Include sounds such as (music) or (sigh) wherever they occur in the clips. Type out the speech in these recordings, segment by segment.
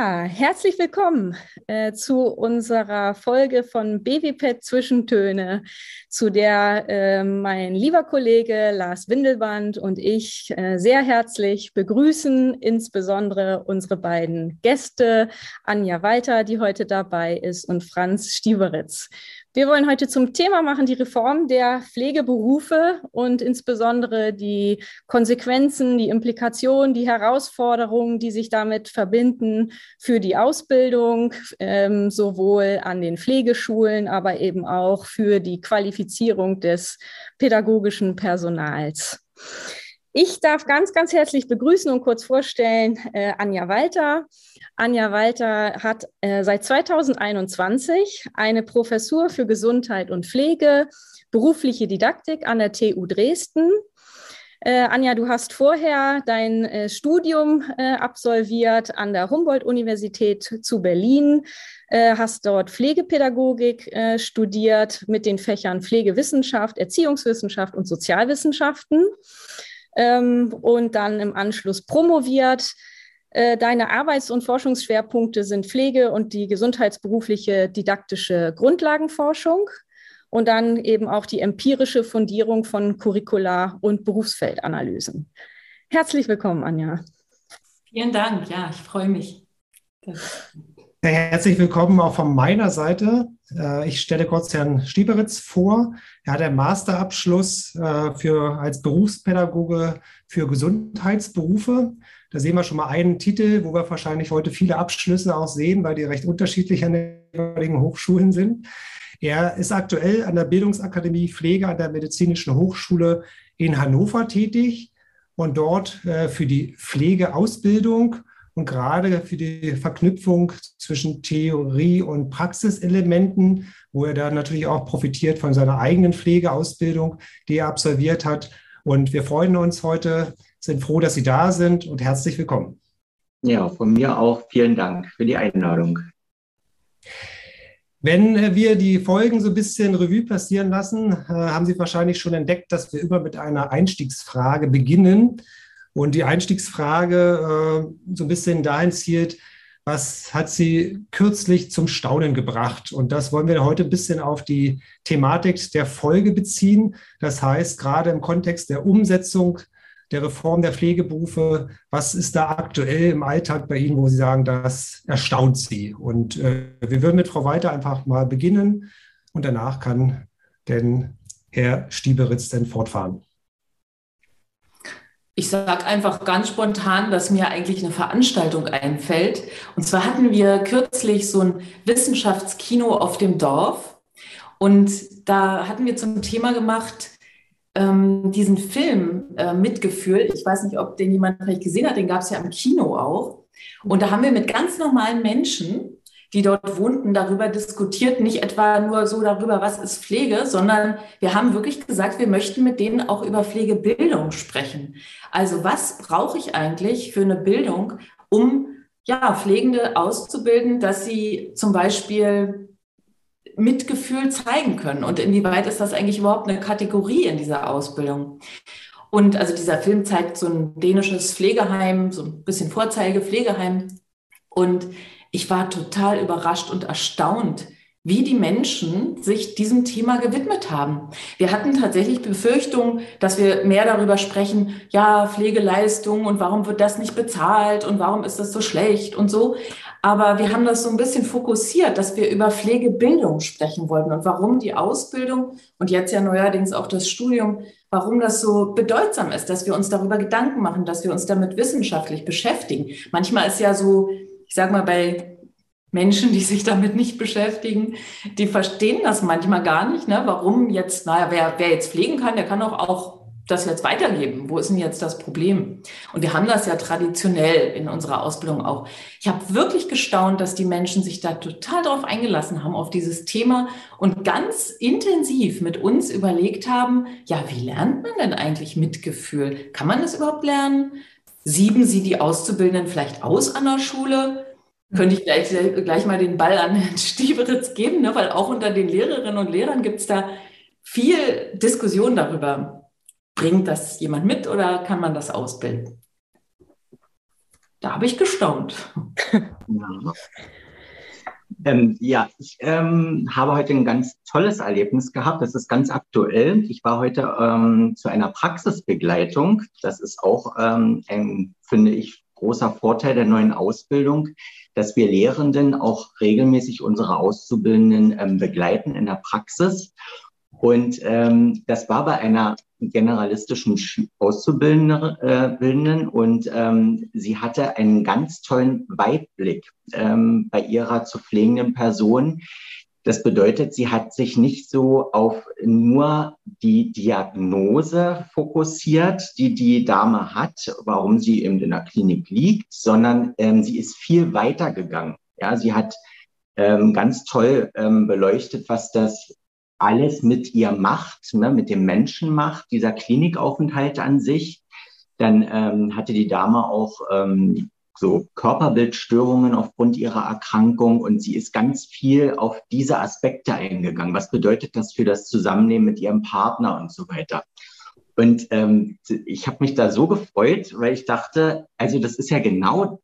Ja, herzlich willkommen äh, zu unserer Folge von BWPET Zwischentöne, zu der äh, mein lieber Kollege Lars Windelband und ich äh, sehr herzlich begrüßen, insbesondere unsere beiden Gäste, Anja Walter, die heute dabei ist, und Franz Stieberitz. Wir wollen heute zum Thema machen die Reform der Pflegeberufe und insbesondere die Konsequenzen, die Implikationen, die Herausforderungen, die sich damit verbinden für die Ausbildung, ähm, sowohl an den Pflegeschulen, aber eben auch für die Qualifizierung des pädagogischen Personals. Ich darf ganz, ganz herzlich begrüßen und kurz vorstellen äh, Anja Walter. Anja Walter hat äh, seit 2021 eine Professur für Gesundheit und Pflege, berufliche Didaktik an der TU Dresden. Äh, Anja, du hast vorher dein äh, Studium äh, absolviert an der Humboldt-Universität zu Berlin, äh, hast dort Pflegepädagogik äh, studiert mit den Fächern Pflegewissenschaft, Erziehungswissenschaft und Sozialwissenschaften ähm, und dann im Anschluss promoviert äh, deine Arbeits- und Forschungsschwerpunkte sind Pflege und die gesundheitsberufliche didaktische Grundlagenforschung und dann eben auch die empirische Fundierung von Curricula- und Berufsfeldanalysen. Herzlich willkommen, Anja. Vielen Dank. Ja, ich freue mich. Herzlich willkommen auch von meiner Seite. Äh, ich stelle kurz Herrn Stieberitz vor. Er hat einen Masterabschluss äh, für, als Berufspädagoge für Gesundheitsberufe da sehen wir schon mal einen Titel, wo wir wahrscheinlich heute viele Abschlüsse auch sehen, weil die recht unterschiedlich an den jeweiligen Hochschulen sind. Er ist aktuell an der Bildungsakademie Pflege an der Medizinischen Hochschule in Hannover tätig und dort äh, für die Pflegeausbildung und gerade für die Verknüpfung zwischen Theorie und Praxiselementen, wo er dann natürlich auch profitiert von seiner eigenen Pflegeausbildung, die er absolviert hat. Und wir freuen uns heute, sind froh, dass Sie da sind und herzlich willkommen. Ja, von mir auch vielen Dank für die Einladung. Wenn äh, wir die Folgen so ein bisschen Revue passieren lassen, äh, haben Sie wahrscheinlich schon entdeckt, dass wir immer mit einer Einstiegsfrage beginnen. Und die Einstiegsfrage äh, so ein bisschen dahin zielt, was hat Sie kürzlich zum Staunen gebracht? Und das wollen wir heute ein bisschen auf die Thematik der Folge beziehen. Das heißt, gerade im Kontext der Umsetzung der Reform der Pflegeberufe. Was ist da aktuell im Alltag bei Ihnen, wo Sie sagen, das erstaunt Sie? Und äh, wir würden mit Frau Weiter einfach mal beginnen und danach kann denn Herr Stieberitz denn fortfahren. Ich sage einfach ganz spontan, dass mir eigentlich eine Veranstaltung einfällt. Und zwar hatten wir kürzlich so ein Wissenschaftskino auf dem Dorf. Und da hatten wir zum Thema gemacht, ähm, diesen Film äh, Mitgefühl, ich weiß nicht, ob den jemand vielleicht gesehen hat, den gab es ja im Kino auch. Und da haben wir mit ganz normalen Menschen, die dort wohnten, darüber diskutiert, nicht etwa nur so darüber, was ist Pflege, sondern wir haben wirklich gesagt, wir möchten mit denen auch über Pflegebildung sprechen. Also was brauche ich eigentlich für eine Bildung, um ja, Pflegende auszubilden, dass sie zum Beispiel Mitgefühl zeigen können. Und inwieweit ist das eigentlich überhaupt eine Kategorie in dieser Ausbildung? Und also dieser Film zeigt so ein dänisches Pflegeheim, so ein bisschen Vorzeigepflegeheim. Und ich war total überrascht und erstaunt, wie die Menschen sich diesem Thema gewidmet haben. Wir hatten tatsächlich Befürchtungen, dass wir mehr darüber sprechen, ja, Pflegeleistung und warum wird das nicht bezahlt und warum ist das so schlecht und so. Aber wir haben das so ein bisschen fokussiert, dass wir über Pflegebildung sprechen wollten und warum die Ausbildung und jetzt ja neuerdings auch das Studium, warum das so bedeutsam ist, dass wir uns darüber Gedanken machen, dass wir uns damit wissenschaftlich beschäftigen. Manchmal ist ja so, ich sag mal, bei Menschen, die sich damit nicht beschäftigen, die verstehen das manchmal gar nicht, ne? warum jetzt, naja, wer, wer jetzt pflegen kann, der kann auch, auch das jetzt weitergeben? Wo ist denn jetzt das Problem? Und wir haben das ja traditionell in unserer Ausbildung auch. Ich habe wirklich gestaunt, dass die Menschen sich da total darauf eingelassen haben, auf dieses Thema und ganz intensiv mit uns überlegt haben, ja, wie lernt man denn eigentlich Mitgefühl? Kann man das überhaupt lernen? Sieben Sie die Auszubildenden vielleicht aus an der Schule? Könnte ich gleich, gleich mal den Ball an Herrn Stieberitz geben, ne? weil auch unter den Lehrerinnen und Lehrern gibt es da viel Diskussion darüber, Bringt das jemand mit oder kann man das ausbilden? da habe ich gestaunt. (laughs) Ja. Ähm, ja, ich ähm, habe heute ein ganz tolles Erlebnis gehabt. Das ist ganz aktuell. Ich war heute ähm, zu einer Praxisbegleitung. Das ist auch ähm, ein, finde ich, großer Vorteil der neuen Ausbildung, dass wir Lehrenden auch regelmäßig unsere Auszubildenden ähm, begleiten in der Praxis. Und ähm, das war bei einer generalistischen Auszubildenden äh, und ähm, sie hatte einen ganz tollen Weitblick ähm, bei ihrer zu pflegenden Person. Das bedeutet, sie hat sich nicht so auf nur die Diagnose fokussiert, die die Dame hat, warum sie eben in der Klinik liegt, sondern ähm, sie ist viel weiter gegangen. Ja, sie hat ähm, ganz toll ähm, beleuchtet, was das alles mit ihr macht, ne, mit dem Menschen macht, dieser Klinikaufenthalt an sich. Dann ähm, hatte die Dame auch ähm, so Körperbildstörungen aufgrund ihrer Erkrankung und sie ist ganz viel auf diese Aspekte eingegangen. Was bedeutet das für das Zusammenleben mit ihrem Partner und so weiter? Und ähm, ich habe mich da so gefreut, weil ich dachte, also das ist ja genau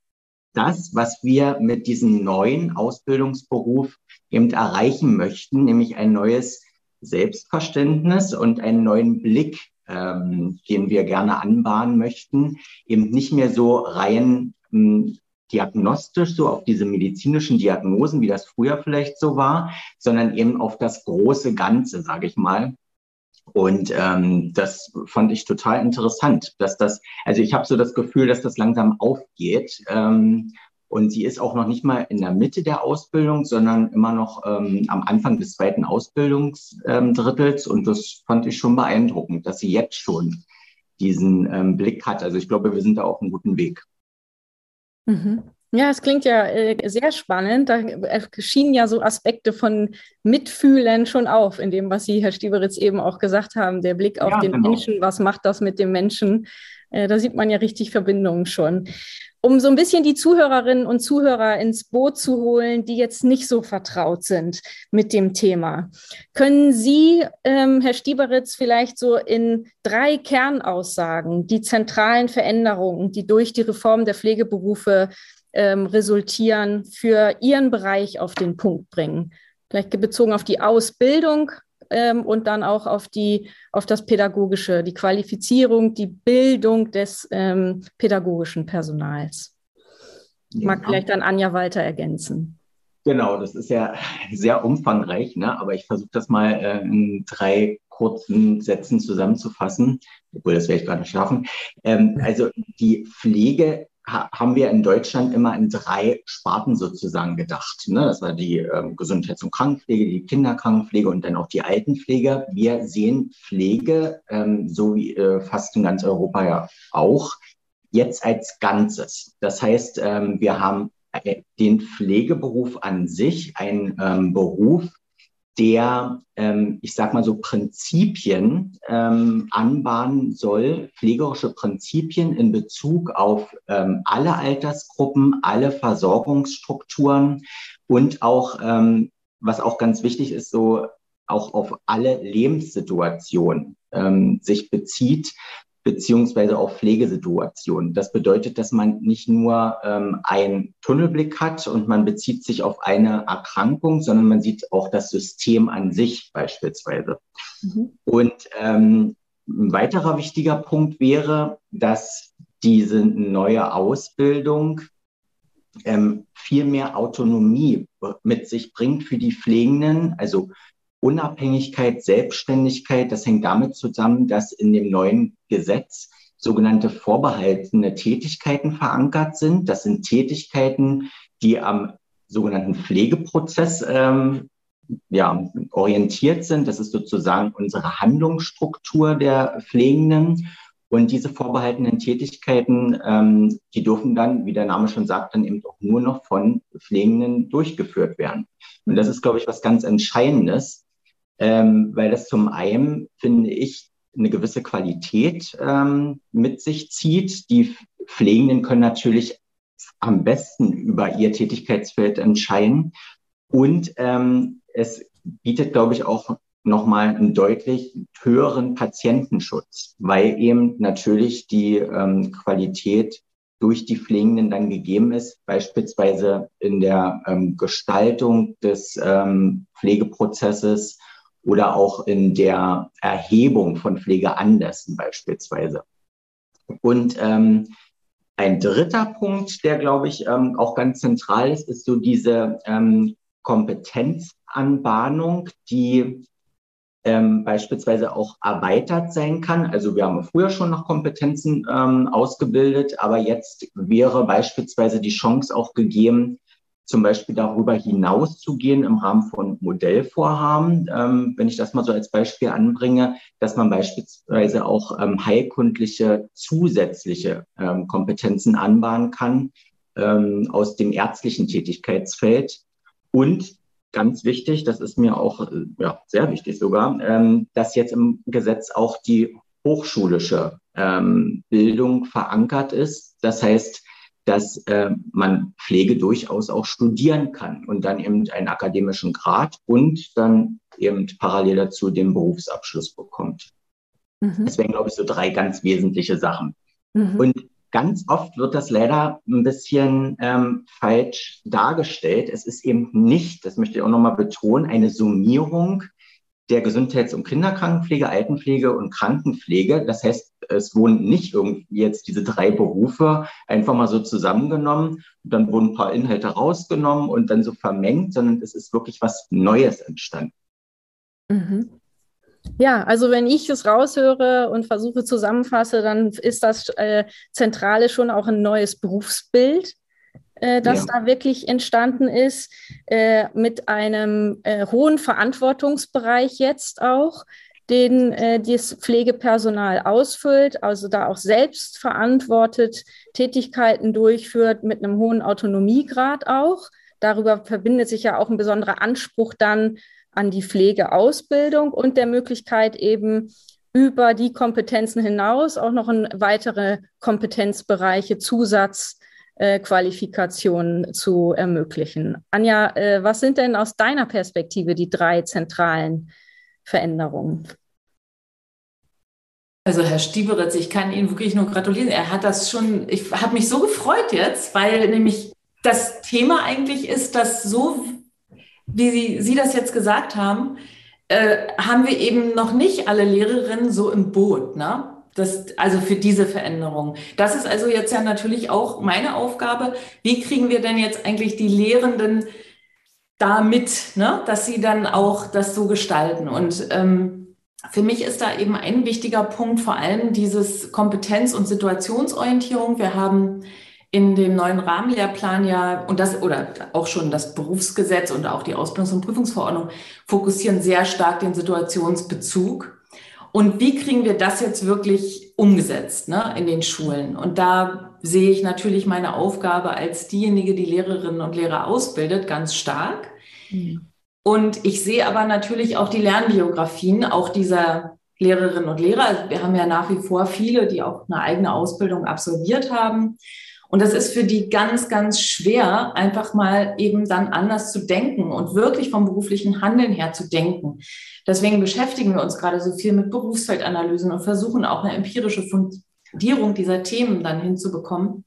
das, was wir mit diesem neuen Ausbildungsberuf eben erreichen möchten, nämlich ein neues Selbstverständnis und einen neuen Blick, ähm, den wir gerne anbahnen möchten, eben nicht mehr so rein ähm, diagnostisch, so auf diese medizinischen Diagnosen, wie das früher vielleicht so war, sondern eben auf das große Ganze, sage ich mal. Und ähm, das fand ich total interessant, dass das, also ich habe so das Gefühl, dass das langsam aufgeht. Ähm, und sie ist auch noch nicht mal in der Mitte der Ausbildung, sondern immer noch ähm, am Anfang des zweiten Ausbildungsdrittels. Ähm, und das fand ich schon beeindruckend, dass sie jetzt schon diesen ähm, Blick hat. Also ich glaube, wir sind da auf einem guten Weg. Mhm. Ja, es klingt ja äh, sehr spannend. Da schienen ja so Aspekte von Mitfühlen schon auf, in dem, was Sie, Herr Stieberitz, eben auch gesagt haben. Der Blick auf ja, den genau. Menschen, was macht das mit dem Menschen? Äh, da sieht man ja richtig Verbindungen schon um so ein bisschen die Zuhörerinnen und Zuhörer ins Boot zu holen, die jetzt nicht so vertraut sind mit dem Thema. Können Sie, ähm, Herr Stieberitz, vielleicht so in drei Kernaussagen die zentralen Veränderungen, die durch die Reform der Pflegeberufe ähm, resultieren, für Ihren Bereich auf den Punkt bringen? Vielleicht bezogen auf die Ausbildung, ähm, und dann auch auf die, auf das Pädagogische, die Qualifizierung, die Bildung des ähm, pädagogischen Personals. Mag ja. vielleicht dann Anja weiter ergänzen. Genau, das ist ja sehr umfangreich, ne? aber ich versuche das mal äh, in drei kurzen Sätzen zusammenzufassen, obwohl das werde ich gar nicht schaffen. Ähm, also die Pflege haben wir in Deutschland immer in drei Sparten sozusagen gedacht. Ne? Das war die ähm, Gesundheits- und Krankenpflege, die Kinderkrankenpflege und dann auch die Altenpflege. Wir sehen Pflege, ähm, so wie äh, fast in ganz Europa ja auch, jetzt als Ganzes. Das heißt, ähm, wir haben äh, den Pflegeberuf an sich, ein Beruf, der, ähm, ich sag mal so, Prinzipien ähm, anbahnen soll, pflegerische Prinzipien in Bezug auf ähm, alle Altersgruppen, alle Versorgungsstrukturen und auch, ähm, was auch ganz wichtig ist, so auch auf alle Lebenssituationen ähm, sich bezieht, beziehungsweise auch Pflegesituationen. Das bedeutet, dass man nicht nur ähm, einen Tunnelblick hat und man bezieht sich auf eine Erkrankung, sondern man sieht auch das System an sich beispielsweise. Mhm. Und ähm, ein weiterer wichtiger Punkt wäre, dass diese neue Ausbildung ähm, viel mehr Autonomie mit sich bringt für die Pflegenden, also Unabhängigkeit, Selbstständigkeit, das hängt damit zusammen, dass in dem neuen Gesetz sogenannte vorbehaltene Tätigkeiten verankert sind. Das sind Tätigkeiten, die am sogenannten Pflegeprozess ähm, ja, orientiert sind. Das ist sozusagen unsere Handlungsstruktur der Pflegenden. Und diese vorbehaltenen Tätigkeiten, ähm, die dürfen dann, wie der Name schon sagt, dann eben auch nur noch von Pflegenden durchgeführt werden. Und das ist, glaube ich, was ganz Entscheidendes, ähm, weil das zum einen, finde ich, eine gewisse Qualität ähm, mit sich zieht. Die Pflegenden können natürlich am besten über ihr Tätigkeitsfeld entscheiden. Und ähm, es bietet, glaube ich, auch nochmal einen deutlich höheren Patientenschutz, weil eben natürlich die ähm, Qualität durch die Pflegenden dann gegeben ist, beispielsweise in der ähm, Gestaltung des ähm, Pflegeprozesses oder auch in der Erhebung von Pflegeanlässen beispielsweise. Und ähm, ein dritter Punkt, der, glaube ich, ähm, auch ganz zentral ist, ist so diese ähm, Kompetenzanbahnung, die ähm, beispielsweise auch erweitert sein kann. Also wir haben früher schon noch Kompetenzen ähm, ausgebildet, aber jetzt wäre beispielsweise die Chance auch gegeben, zum Beispiel darüber hinaus zu gehen im Rahmen von Modellvorhaben. Ähm, wenn ich das mal so als Beispiel anbringe, dass man beispielsweise auch ähm, heilkundliche zusätzliche ähm, Kompetenzen anbahnen kann ähm, aus dem ärztlichen Tätigkeitsfeld. Und ganz wichtig, das ist mir auch äh, ja, sehr wichtig sogar, ähm, dass jetzt im Gesetz auch die hochschulische ähm, Bildung verankert ist. Das heißt, dass äh, man Pflege durchaus auch studieren kann und dann eben einen akademischen Grad und dann eben parallel dazu den Berufsabschluss bekommt. Mhm. Das wären, glaube ich, so drei ganz wesentliche Sachen. Mhm. Und ganz oft wird das leider ein bisschen ähm, falsch dargestellt. Es ist eben nicht, das möchte ich auch nochmal betonen, eine Summierung der Gesundheits- und Kinderkrankenpflege, Altenpflege und Krankenpflege. Das heißt, es wurden nicht irgendwie jetzt diese drei Berufe einfach mal so zusammengenommen und dann wurden ein paar Inhalte rausgenommen und dann so vermengt, sondern es ist wirklich was Neues entstanden. Mhm. Ja, also wenn ich es raushöre und versuche zusammenfasse, dann ist das äh, Zentrale schon auch ein neues Berufsbild äh, das ja. da wirklich entstanden ist, äh, mit einem äh, hohen Verantwortungsbereich jetzt auch, den äh, das Pflegepersonal ausfüllt, also da auch selbst verantwortet Tätigkeiten durchführt mit einem hohen Autonomiegrad auch. Darüber verbindet sich ja auch ein besonderer Anspruch dann an die Pflegeausbildung und der Möglichkeit eben über die Kompetenzen hinaus auch noch in weitere Kompetenzbereiche Zusatz äh, Qualifikationen zu ermöglichen. Anja, äh, was sind denn aus deiner Perspektive die drei zentralen Veränderungen? Also Herr Stieberitz, ich kann Ihnen wirklich nur gratulieren. Er hat das schon, ich habe mich so gefreut jetzt, weil nämlich das Thema eigentlich ist, dass so, wie Sie, Sie das jetzt gesagt haben, äh, haben wir eben noch nicht alle Lehrerinnen so im Boot. Ne? Das, also für diese Veränderung. Das ist also jetzt ja natürlich auch meine Aufgabe. Wie kriegen wir denn jetzt eigentlich die Lehrenden da mit, ne? dass sie dann auch das so gestalten? Und ähm, für mich ist da eben ein wichtiger Punkt vor allem dieses Kompetenz- und Situationsorientierung. Wir haben in dem neuen Rahmenlehrplan ja und das oder auch schon das Berufsgesetz und auch die Ausbildungs- und Prüfungsverordnung fokussieren sehr stark den Situationsbezug. Und wie kriegen wir das jetzt wirklich umgesetzt ne, in den Schulen? Und da sehe ich natürlich meine Aufgabe als diejenige, die Lehrerinnen und Lehrer ausbildet, ganz stark. Mhm. Und ich sehe aber natürlich auch die Lernbiografien, auch dieser Lehrerinnen und Lehrer. Also wir haben ja nach wie vor viele, die auch eine eigene Ausbildung absolviert haben. Und das ist für die ganz, ganz schwer, einfach mal eben dann anders zu denken und wirklich vom beruflichen Handeln her zu denken. Deswegen beschäftigen wir uns gerade so viel mit Berufsfeldanalysen und versuchen auch eine empirische Fundierung dieser Themen dann hinzubekommen.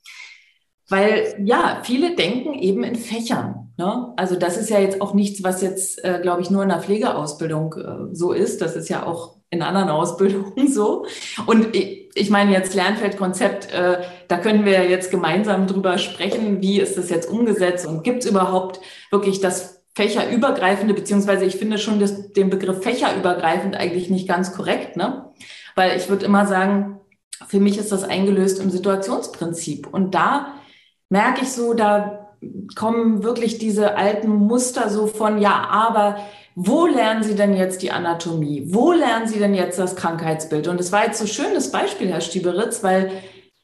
Weil ja, viele denken eben in Fächern. Ne? Also das ist ja jetzt auch nichts, was jetzt, äh, glaube ich, nur in der Pflegeausbildung äh, so ist. Das ist ja auch in anderen Ausbildungen (laughs) so. Und ich, ich meine jetzt Lernfeldkonzept, äh, da können wir jetzt gemeinsam drüber sprechen, wie ist das jetzt umgesetzt und gibt es überhaupt wirklich das fächerübergreifende, beziehungsweise ich finde schon das, den Begriff fächerübergreifend eigentlich nicht ganz korrekt, ne? Weil ich würde immer sagen, für mich ist das eingelöst im Situationsprinzip. Und da merke ich so, da kommen wirklich diese alten Muster so von, ja, aber wo lernen Sie denn jetzt die Anatomie? Wo lernen Sie denn jetzt das Krankheitsbild? Und es war jetzt so schönes Beispiel, Herr Stieberitz, weil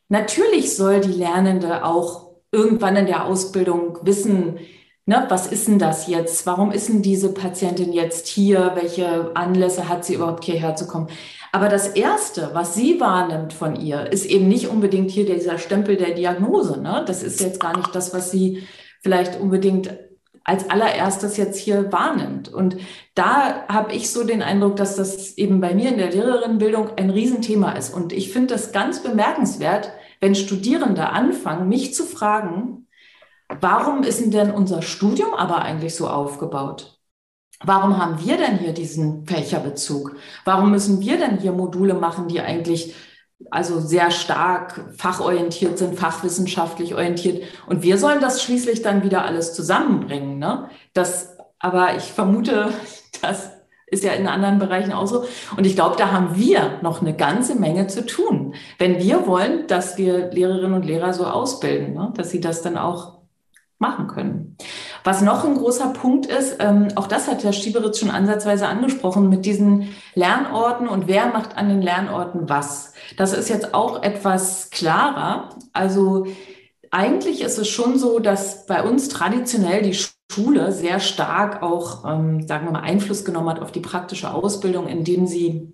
natürlich soll die Lernende auch irgendwann in der Ausbildung wissen, Ne, was ist denn das jetzt? Warum ist denn diese Patientin jetzt hier? Welche Anlässe hat sie überhaupt hierher zu kommen? Aber das Erste, was sie wahrnimmt von ihr, ist eben nicht unbedingt hier dieser Stempel der Diagnose. Ne? Das ist jetzt gar nicht das, was sie vielleicht unbedingt als allererstes jetzt hier wahrnimmt. Und da habe ich so den Eindruck, dass das eben bei mir in der Lehrerinnenbildung ein Riesenthema ist. Und ich finde das ganz bemerkenswert, wenn Studierende anfangen, mich zu fragen, warum ist denn unser Studium aber eigentlich so aufgebaut? Warum haben wir denn hier diesen Fächerbezug? Warum müssen wir denn hier Module machen, die eigentlich also sehr stark fachorientiert sind, fachwissenschaftlich orientiert? Und wir sollen das schließlich dann wieder alles zusammenbringen. Ne? Das, aber ich vermute, (laughs) das ist ja in anderen Bereichen auch so. Und ich glaube, da haben wir noch eine ganze Menge zu tun, wenn wir wollen, dass wir Lehrerinnen und Lehrer so ausbilden, ne? dass sie das dann auch machen können. Was noch ein großer Punkt ist, ähm, auch das hat Herr Stieberitz schon ansatzweise angesprochen, mit diesen Lernorten und wer macht an den Lernorten was. Das ist jetzt auch etwas klarer. Also eigentlich ist es schon so, dass bei uns traditionell die Schule sehr stark auch, ähm, sagen wir mal, Einfluss genommen hat auf die praktische Ausbildung, indem sie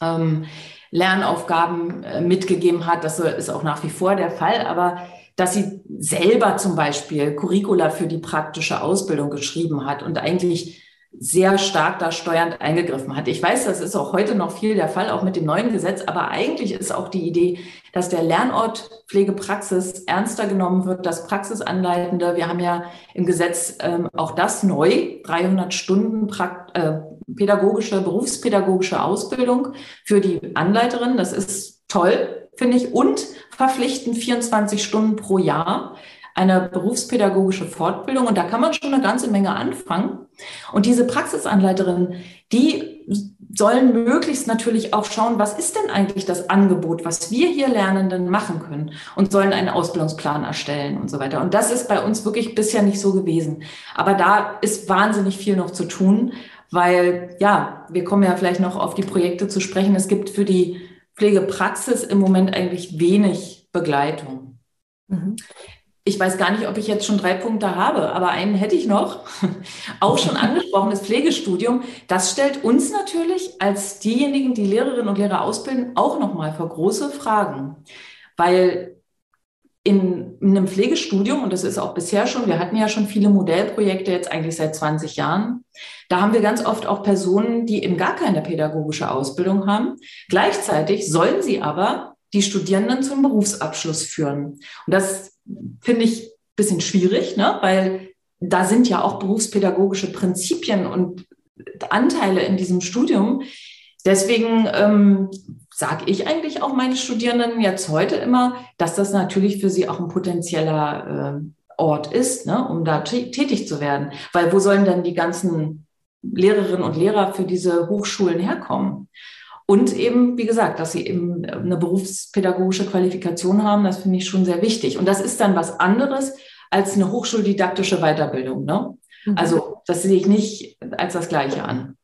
ähm, Lernaufgaben äh, mitgegeben hat. Das ist auch nach wie vor der Fall, aber dass sie selber zum Beispiel Curricula für die praktische Ausbildung geschrieben hat und eigentlich sehr stark da steuernd eingegriffen hat. Ich weiß, das ist auch heute noch viel der Fall, auch mit dem neuen Gesetz, aber eigentlich ist auch die Idee, dass der Lernort Pflegepraxis ernster genommen wird, das Praxisanleitende. Wir haben ja im Gesetz ähm, auch das neu, 300 Stunden Prakt äh, pädagogische, berufspädagogische Ausbildung für die Anleiterin. Das ist toll, finde ich, und verpflichtend 24 Stunden pro Jahr eine berufspädagogische Fortbildung. Und da kann man schon eine ganze Menge anfangen. Und diese Praxisanleiterinnen, die sollen möglichst natürlich auch schauen, was ist denn eigentlich das Angebot, was wir hier Lernenden machen können und sollen einen Ausbildungsplan erstellen und so weiter. Und das ist bei uns wirklich bisher nicht so gewesen. Aber da ist wahnsinnig viel noch zu tun, weil ja, wir kommen ja vielleicht noch auf die Projekte zu sprechen. Es gibt für die Pflegepraxis im Moment eigentlich wenig Begleitung. Mhm. Ich weiß gar nicht, ob ich jetzt schon drei Punkte habe, aber einen hätte ich noch. (laughs) Auch schon angesprochen, das Pflegestudium. Das stellt uns natürlich als diejenigen, die Lehrerinnen und Lehrer ausbilden, auch nochmal vor große Fragen. Weil in, in einem Pflegestudium, und das ist auch bisher schon, wir hatten ja schon viele Modellprojekte jetzt eigentlich seit 20 Jahren, da haben wir ganz oft auch Personen, die eben gar keine pädagogische Ausbildung haben. Gleichzeitig sollen sie aber die Studierenden zum Berufsabschluss führen. Und das finde ich ein bisschen schwierig, ne? weil da sind ja auch berufspädagogische Prinzipien und Anteile in diesem Studium. Deswegen ähm, sage ich eigentlich auch meine Studierenden jetzt heute immer, dass das natürlich für sie auch ein potenzieller äh, Ort ist, ne, um da tätig zu werden. Weil wo sollen denn die ganzen Lehrerinnen und Lehrer für diese Hochschulen herkommen? Und eben, wie gesagt, dass sie eben eine berufspädagogische Qualifikation haben, das finde ich schon sehr wichtig. Und das ist dann was anderes als eine hochschuldidaktische Weiterbildung. Ne? Mhm. Also das sehe ich nicht als das Gleiche an.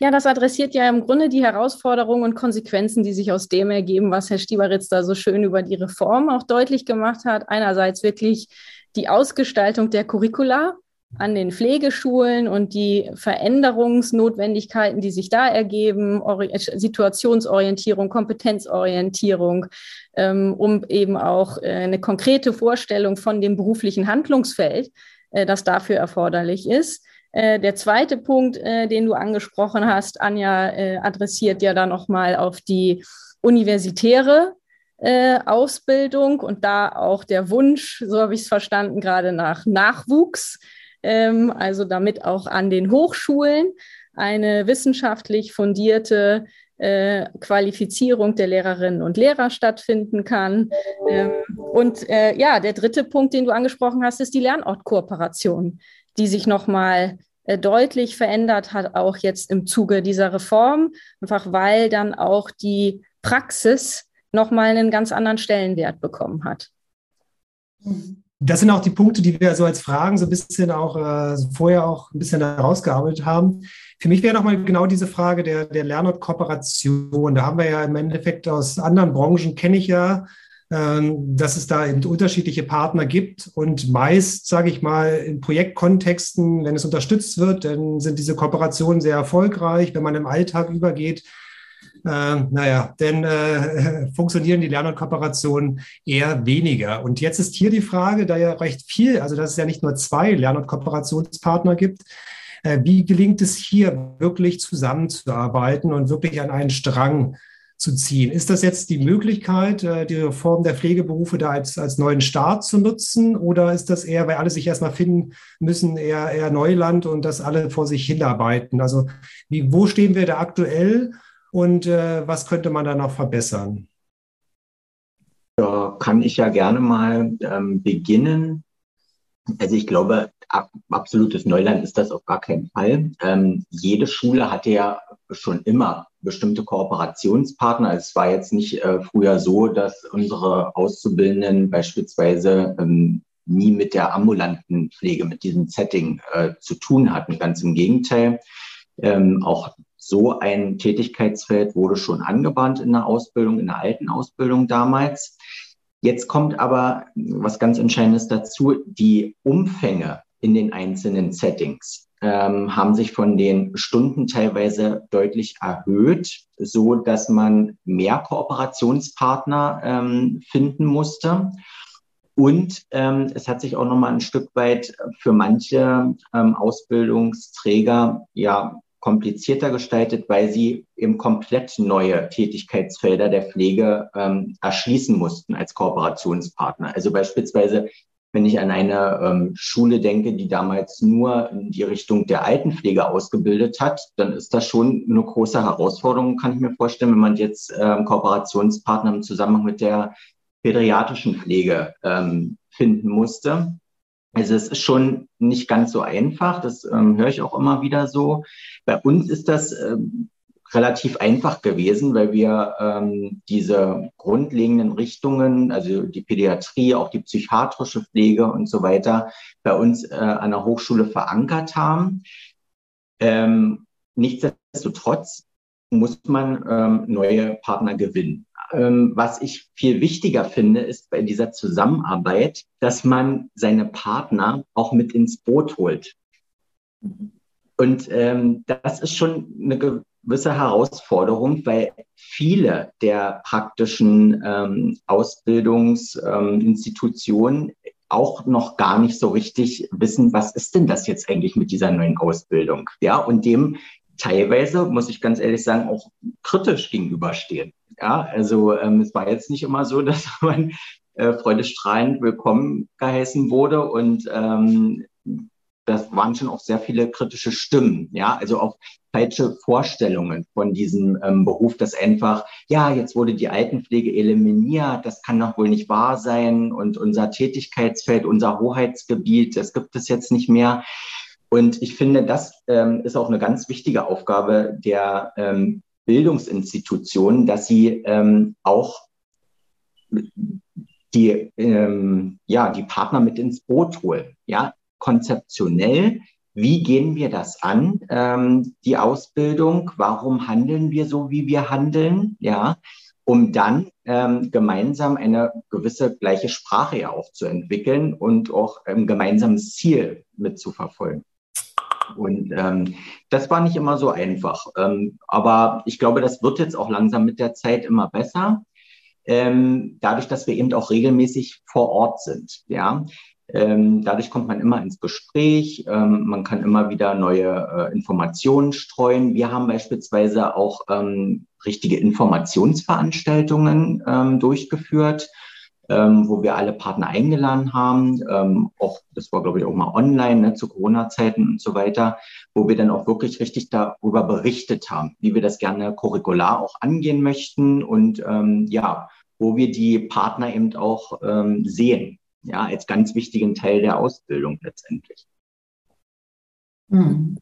Ja, das adressiert ja im Grunde die Herausforderungen und Konsequenzen, die sich aus dem ergeben, was Herr Stieberitz da so schön über die Reform auch deutlich gemacht hat. Einerseits wirklich die Ausgestaltung der Curricula, an den Pflegeschulen und die Veränderungsnotwendigkeiten, die sich da ergeben, Situationsorientierung, Kompetenzorientierung, ähm, um eben auch äh, eine konkrete Vorstellung von dem beruflichen Handlungsfeld, äh, das dafür erforderlich ist. Äh, der zweite Punkt, den du angesprochen hast, Anja, adressiert ja dann nochmal auf die universitäre Ausbildung und da auch der Wunsch, so habe ich es verstanden, gerade nach Nachwuchs ähm, also damit auch an den Hochschulen eine wissenschaftlich fundierte äh, Qualifizierung der Lehrerinnen und Lehrer stattfinden kann. Ähm, und äh, ja, der dritte Punkt, den du angesprochen hast, ist die Lernortkooperation, die sich nochmal äh, deutlich verändert hat, auch jetzt im Zuge dieser Reform, einfach weil dann auch die Praxis nochmal einen ganz anderen Stellenwert bekommen hat. Das sind auch die Punkte, die wir so als Fragen so ein bisschen auch äh, vorher auch ein bisschen herausgearbeitet haben. Für mich wäre nochmal genau diese Frage der, der Lernort-Kooperation. Da haben wir ja im Endeffekt aus anderen Branchen, kenne ich ja, dass es da eben unterschiedliche Partner gibt. Und meist, sage ich mal, in Projektkontexten, wenn es unterstützt wird, dann sind diese Kooperationen sehr erfolgreich. Wenn man im Alltag übergeht, äh, naja, denn äh, funktionieren die Lern- und Kooperationen eher weniger. Und jetzt ist hier die Frage, da ja recht viel, also dass es ja nicht nur zwei Lern- und Kooperationspartner gibt, äh, wie gelingt es hier wirklich zusammenzuarbeiten und wirklich an einen Strang zu ziehen. Ist das jetzt die Möglichkeit, äh, die Reform der Pflegeberufe da als, als neuen Start zu nutzen? Oder ist das eher, weil alle sich erstmal finden müssen, eher, eher Neuland und das alle vor sich hinarbeiten? Also wie, wo stehen wir da aktuell und äh, was könnte man da noch verbessern? Da kann ich ja gerne mal ähm, beginnen. Also ich glaube, ab, absolutes Neuland ist das auf gar keinen Fall. Ähm, jede Schule hatte ja schon immer bestimmte Kooperationspartner. Es war jetzt nicht äh, früher so, dass unsere Auszubildenden beispielsweise ähm, nie mit der ambulanten Pflege, mit diesem Setting äh, zu tun hatten. Ganz im Gegenteil. Ähm, auch so ein Tätigkeitsfeld wurde schon angebahnt in der Ausbildung, in der alten Ausbildung damals. Jetzt kommt aber was ganz Entscheidendes dazu. Die Umfänge in den einzelnen Settings ähm, haben sich von den Stunden teilweise deutlich erhöht, so dass man mehr Kooperationspartner ähm, finden musste. Und ähm, es hat sich auch noch mal ein Stück weit für manche ähm, Ausbildungsträger ja komplizierter gestaltet, weil sie eben komplett neue Tätigkeitsfelder der Pflege ähm, erschließen mussten als Kooperationspartner. Also beispielsweise, wenn ich an eine ähm, Schule denke, die damals nur in die Richtung der Altenpflege ausgebildet hat, dann ist das schon eine große Herausforderung, kann ich mir vorstellen, wenn man jetzt ähm, Kooperationspartner im Zusammenhang mit der pädiatrischen Pflege ähm, finden musste. Also es ist schon nicht ganz so einfach, das ähm, höre ich auch immer wieder so. Bei uns ist das ähm, relativ einfach gewesen, weil wir ähm, diese grundlegenden Richtungen, also die Pädiatrie, auch die psychiatrische Pflege und so weiter, bei uns äh, an der Hochschule verankert haben. Ähm, nichtsdestotrotz muss man ähm, neue Partner gewinnen. Ähm, was ich viel wichtiger finde, ist bei dieser Zusammenarbeit, dass man seine Partner auch mit ins Boot holt. Und ähm, das ist schon eine gewisse Herausforderung, weil viele der praktischen ähm, Ausbildungsinstitutionen ähm, auch noch gar nicht so richtig wissen, was ist denn das jetzt eigentlich mit dieser neuen Ausbildung? Ja, und dem teilweise, muss ich ganz ehrlich sagen, auch kritisch gegenüberstehen. Ja, also ähm, es war jetzt nicht immer so, (laughs) dass man äh, freudestrahlend willkommen geheißen wurde und ähm, das waren schon auch sehr viele kritische Stimmen, ja, also auch falsche Vorstellungen von diesem ähm, Beruf, dass einfach, ja, jetzt wurde die Altenpflege eliminiert, das kann doch wohl nicht wahr sein und unser Tätigkeitsfeld, unser Hoheitsgebiet, das gibt es jetzt nicht mehr. Und ich finde, das ähm, ist auch eine ganz wichtige Aufgabe der ähm, Bildungsinstitutionen, dass sie ähm, auch die, ähm, ja, die Partner mit ins Boot holen. Ja, konzeptionell, wie gehen wir das an, ähm, die Ausbildung? Warum handeln wir so, wie wir handeln? Ja, um dann ähm, gemeinsam eine gewisse gleiche Sprache ja auch zu entwickeln und auch ein gemeinsames Ziel mitzuverfolgen. Und ähm, das war nicht immer so einfach. Ähm, aber ich glaube, das wird jetzt auch langsam mit der Zeit immer besser. Ähm, dadurch, dass wir eben auch regelmäßig vor Ort sind. Ja, ähm, dadurch kommt man immer ins Gespräch. Ähm, man kann immer wieder neue äh, Informationen streuen. Wir haben beispielsweise auch ähm, richtige Informationsveranstaltungen ähm, durchgeführt ähm, wo wir alle Partner eingeladen haben. Ähm, auch, das war, glaube ich, auch mal online ne, zu Corona-Zeiten und so weiter, wo wir dann auch wirklich richtig darüber berichtet haben, wie wir das gerne curricular auch angehen möchten und ähm, ja, wo wir die Partner eben auch ähm, sehen, ja, als ganz wichtigen Teil der Ausbildung letztendlich. Hm.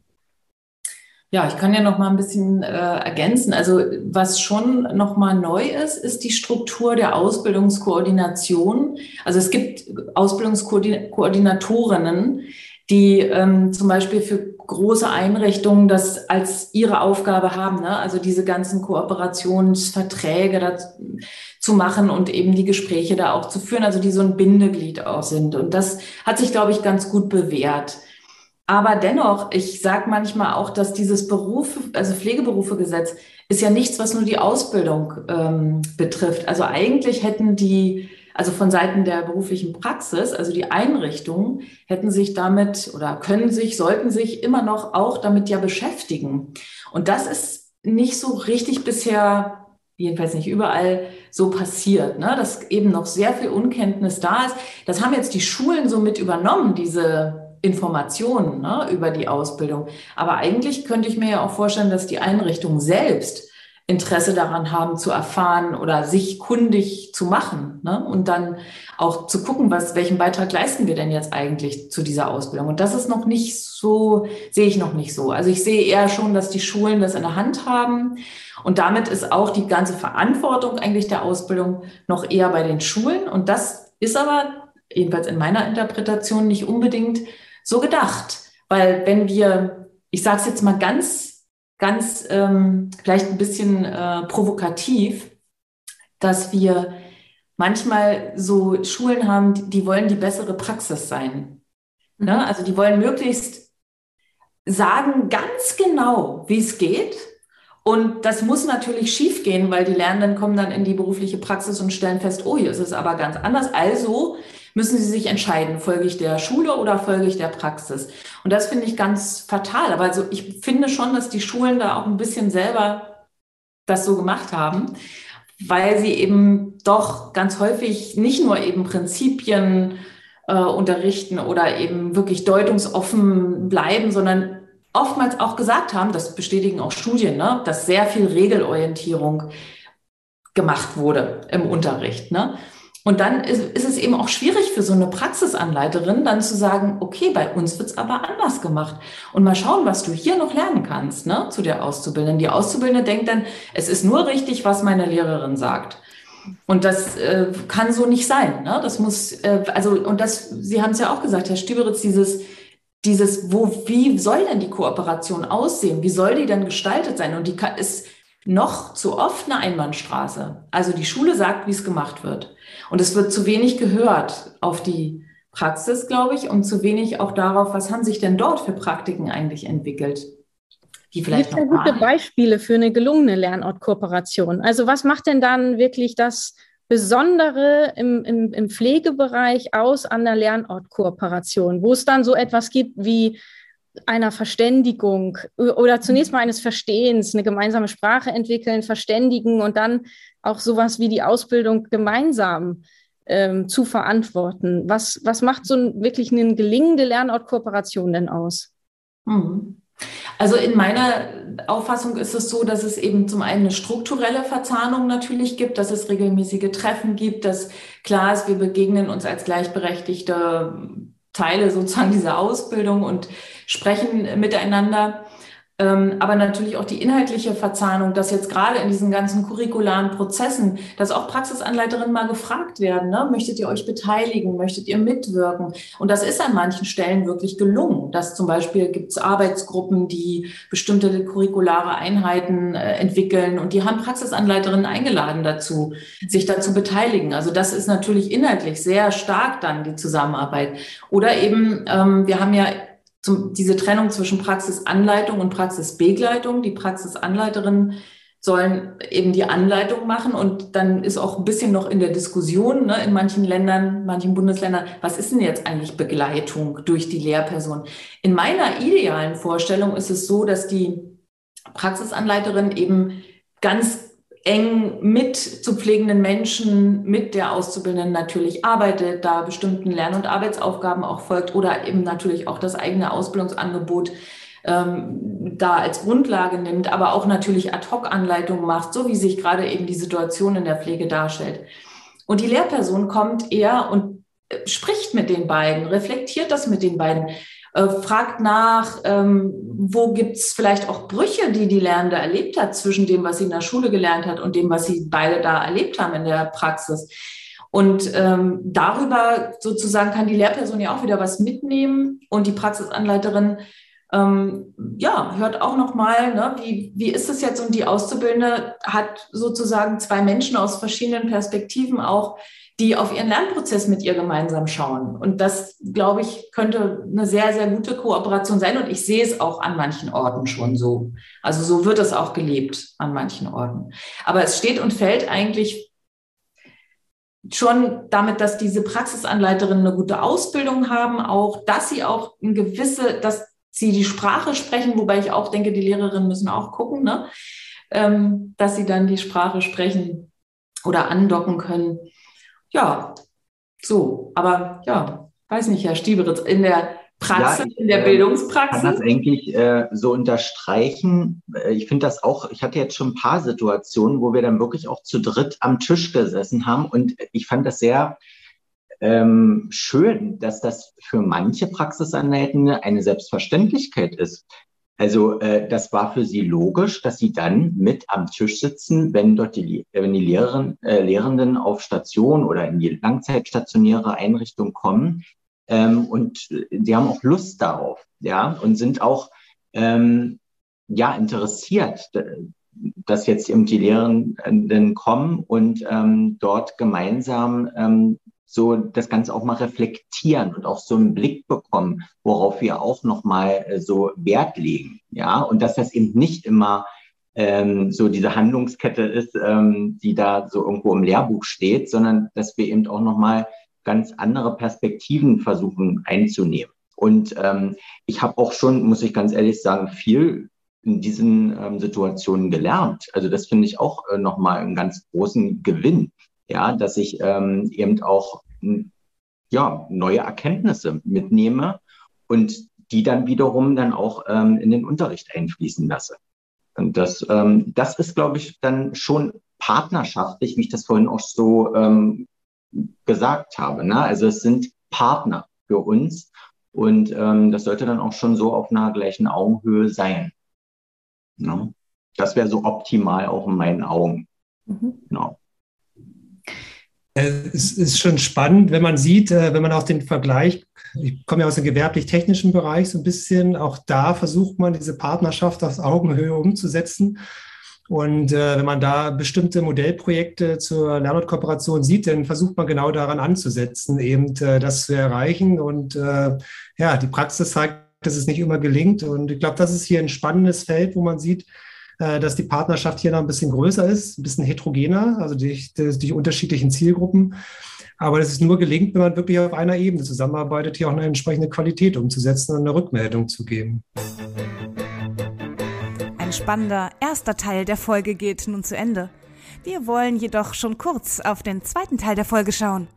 Ja, ich kann ja noch mal ein bisschen äh, ergänzen. Also was schon noch mal neu ist, ist die Struktur der Ausbildungskoordination. Also es gibt Ausbildungskoordinatorinnen, die ähm, zum Beispiel für große Einrichtungen das als ihre Aufgabe haben, ne? also diese ganzen Kooperationsverträge da zu machen und eben die Gespräche da auch zu führen, also die so ein Bindeglied auch sind. Und das hat sich, glaube ich, ganz gut bewährt. Aber dennoch, ich sage manchmal auch, dass dieses Beruf, also Pflegeberufegesetz, ist ja nichts, was nur die Ausbildung ähm, betrifft. Also eigentlich hätten die, also von Seiten der beruflichen Praxis, also die Einrichtungen, hätten sich damit oder können sich, sollten sich immer noch auch damit ja beschäftigen. Und das ist nicht so richtig bisher jedenfalls nicht überall so passiert, ne? dass eben noch sehr viel Unkenntnis da ist. Das haben jetzt die Schulen so mit übernommen, diese Informationen ne, über die Ausbildung. Aber eigentlich könnte ich mir ja auch vorstellen, dass die Einrichtungen selbst Interesse daran haben zu erfahren oder sich kundig zu machen ne? und dann auch zu gucken, was, welchen Beitrag leisten wir denn jetzt eigentlich zu dieser Ausbildung. Und das ist noch nicht so, sehe ich noch nicht so. Also ich sehe eher schon, dass die Schulen das in der Hand haben und damit ist auch die ganze Verantwortung eigentlich der Ausbildung noch eher bei den Schulen. Und das ist aber, jedenfalls in meiner Interpretation, nicht unbedingt so gedacht. Weil wenn wir, ich sage es jetzt mal ganz ganz ähm, vielleicht ein bisschen äh, provokativ, dass wir manchmal so Schulen haben, die, die wollen die bessere Praxis sein. Mhm. Ne? Also die wollen möglichst sagen ganz genau, wie es geht. Und das muss natürlich schiefgehen, weil die Lernenden kommen dann in die berufliche Praxis und stellen fest, oh, hier ist es aber ganz anders. Also müssen sie sich entscheiden, folge ich der Schule oder folge ich der Praxis. Und das finde ich ganz fatal. Aber also ich finde schon, dass die Schulen da auch ein bisschen selber das so gemacht haben, weil sie eben doch ganz häufig nicht nur eben Prinzipien äh, unterrichten oder eben wirklich deutungsoffen bleiben, sondern oftmals auch gesagt haben, das bestätigen auch Studien, ne, dass sehr viel Regelorientierung gemacht wurde im Unterricht. Ne? Und dann ist, ist, es eben auch schwierig für so eine Praxisanleiterin, dann zu sagen, okay, bei uns wird's aber anders gemacht. Und mal schauen, was du hier noch lernen kannst, ne, zu der Auszubildenden. Die Auszubildende denkt dann, es ist nur richtig, was meine Lehrerin sagt. Und das äh, kann so nicht sein. Ne? Das muss, äh, also, und das, Sie haben es ja auch gesagt, Herr Stüberitz, dieses, dieses, wo, wie soll denn die Kooperation aussehen? Wie soll die denn gestaltet sein? Und die kann, ist noch zu oft eine Einbahnstraße. Also die Schule sagt, wie es gemacht wird. Und es wird zu wenig gehört auf die Praxis, glaube ich, und zu wenig auch darauf, was haben sich denn dort für Praktiken eigentlich entwickelt. Die vielleicht Gibt noch gute Beispiele für eine gelungene Lernortkooperation? Also was macht denn dann wirklich das Besondere im, im, im Pflegebereich aus an der Lernortkooperation, wo es dann so etwas gibt wie einer Verständigung oder zunächst mal eines Verstehens, eine gemeinsame Sprache entwickeln, verständigen und dann auch sowas wie die Ausbildung gemeinsam ähm, zu verantworten. Was, was macht so ein, wirklich eine gelingende Lernortkooperation denn aus? Mhm. Also in meiner Auffassung ist es so, dass es eben zum einen eine strukturelle Verzahnung natürlich gibt, dass es regelmäßige Treffen gibt, dass klar ist, wir begegnen uns als gleichberechtigte Teile sozusagen dieser Ausbildung und sprechen miteinander. Ähm, aber natürlich auch die inhaltliche Verzahnung, dass jetzt gerade in diesen ganzen curricularen Prozessen, dass auch Praxisanleiterinnen mal gefragt werden, ne? möchtet ihr euch beteiligen, möchtet ihr mitwirken? Und das ist an manchen Stellen wirklich gelungen. Dass zum Beispiel gibt es Arbeitsgruppen, die bestimmte curriculare Einheiten äh, entwickeln und die haben Praxisanleiterinnen eingeladen dazu, sich dazu beteiligen. Also das ist natürlich inhaltlich sehr stark dann die Zusammenarbeit. Oder eben, ähm, wir haben ja zum, diese Trennung zwischen Praxisanleitung und Praxisbegleitung. Die Praxisanleiterinnen sollen eben die Anleitung machen und dann ist auch ein bisschen noch in der Diskussion ne, in manchen Ländern, manchen Bundesländern, was ist denn jetzt eigentlich Begleitung durch die Lehrperson? In meiner idealen Vorstellung ist es so, dass die Praxisanleiterin eben ganz eng mit zu pflegenden Menschen, mit der Auszubildenden natürlich arbeitet, da bestimmten Lern- und Arbeitsaufgaben auch folgt oder eben natürlich auch das eigene Ausbildungsangebot ähm, da als Grundlage nimmt, aber auch natürlich Ad-Hoc-Anleitungen macht, so wie sich gerade eben die Situation in der Pflege darstellt. Und die Lehrperson kommt eher und äh, spricht mit den beiden, reflektiert das mit den beiden. Äh, fragt nach, ähm, wo gibt's vielleicht auch Brüche, die die Lernende erlebt hat zwischen dem, was sie in der Schule gelernt hat und dem, was sie beide da erlebt haben in der Praxis. Und ähm, darüber sozusagen kann die Lehrperson ja auch wieder was mitnehmen und die Praxisanleiterin ähm, ja, hört auch nochmal, ne, wie, wie ist es jetzt? Und die Auszubildende hat sozusagen zwei Menschen aus verschiedenen Perspektiven auch die auf ihren Lernprozess mit ihr gemeinsam schauen. Und das, glaube ich, könnte eine sehr, sehr gute Kooperation sein. Und ich sehe es auch an manchen Orten schon so. Also so wird es auch gelebt an manchen Orten. Aber es steht und fällt eigentlich schon damit, dass diese Praxisanleiterinnen eine gute Ausbildung haben, auch, dass sie auch ein gewisse, dass sie die Sprache sprechen, wobei ich auch denke, die Lehrerinnen müssen auch gucken, ne? ähm, dass sie dann die Sprache sprechen oder andocken können. Ja, so, aber ja, weiß nicht, Herr Stieberitz, in der Praxis, ja, ich, in der äh, Bildungspraxis? Ich kann das eigentlich äh, so unterstreichen. Äh, ich finde das auch, ich hatte jetzt schon ein paar Situationen, wo wir dann wirklich auch zu dritt am Tisch gesessen haben und ich fand das sehr ähm, schön, dass das für manche Praxisanleitende eine Selbstverständlichkeit ist. Also äh, das war für sie logisch, dass sie dann mit am Tisch sitzen, wenn dort die, wenn die Lehrern, äh, Lehrenden auf Station oder in die langzeitstationäre Einrichtung kommen. Ähm, und die haben auch Lust darauf, ja, und sind auch ähm, ja interessiert, dass jetzt eben die Lehrenden kommen und ähm, dort gemeinsam ähm, so das Ganze auch mal reflektieren und auch so einen Blick bekommen, worauf wir auch nochmal äh, so Wert legen. Ja, und dass das eben nicht immer ähm, so diese Handlungskette ist, ähm, die da so irgendwo im Lehrbuch steht, sondern dass wir eben auch nochmal ganz andere Perspektiven versuchen einzunehmen. Und ähm, ich habe auch schon, muss ich ganz ehrlich sagen, viel in diesen ähm, Situationen gelernt. Also das finde ich auch äh, nochmal einen ganz großen Gewinn, ja, dass ich ähm, eben auch ja, neue Erkenntnisse mitnehme und die dann wiederum dann auch ähm, in den Unterricht einfließen lasse. Und das, ähm, das ist, glaube ich, dann schon partnerschaftlich, wie ich das vorhin auch so ähm, gesagt habe. Ne? Also es sind Partner für uns und ähm, das sollte dann auch schon so auf einer gleichen Augenhöhe sein. Ne? Das wäre so optimal auch in meinen Augen. Mhm. Genau. Äh, es ist schon spannend, wenn man sieht, äh, wenn man auch den Vergleich, ich komme ja aus dem gewerblich-technischen Bereich so ein bisschen, auch da versucht man diese Partnerschaft auf Augenhöhe umzusetzen. Und äh, wenn man da bestimmte Modellprojekte zur Lernortkooperation sieht, dann versucht man genau daran anzusetzen, eben das zu erreichen. Und ja, die Praxis zeigt, dass es nicht immer gelingt. Und ich glaube, das ist hier ein spannendes Feld, wo man sieht, dass die Partnerschaft hier noch ein bisschen größer ist, ein bisschen heterogener, also durch, durch unterschiedlichen Zielgruppen. Aber dass es nur gelingt, wenn man wirklich auf einer Ebene zusammenarbeitet, hier auch eine entsprechende Qualität umzusetzen und eine Rückmeldung zu geben. Ein spannender erster Teil der Folge geht nun zu Ende. Wir wollen jedoch schon kurz auf den zweiten Teil der Folge schauen.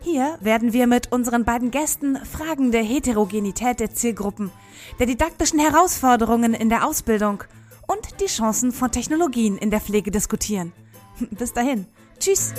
Hier werden wir mit unseren beiden Gästen Fragen der Heterogenität der Zielgruppen, der didaktischen Herausforderungen in der Ausbildung und die Chancen von Technologien in der Pflege diskutieren. (laughs) Bis dahin. Tschüss.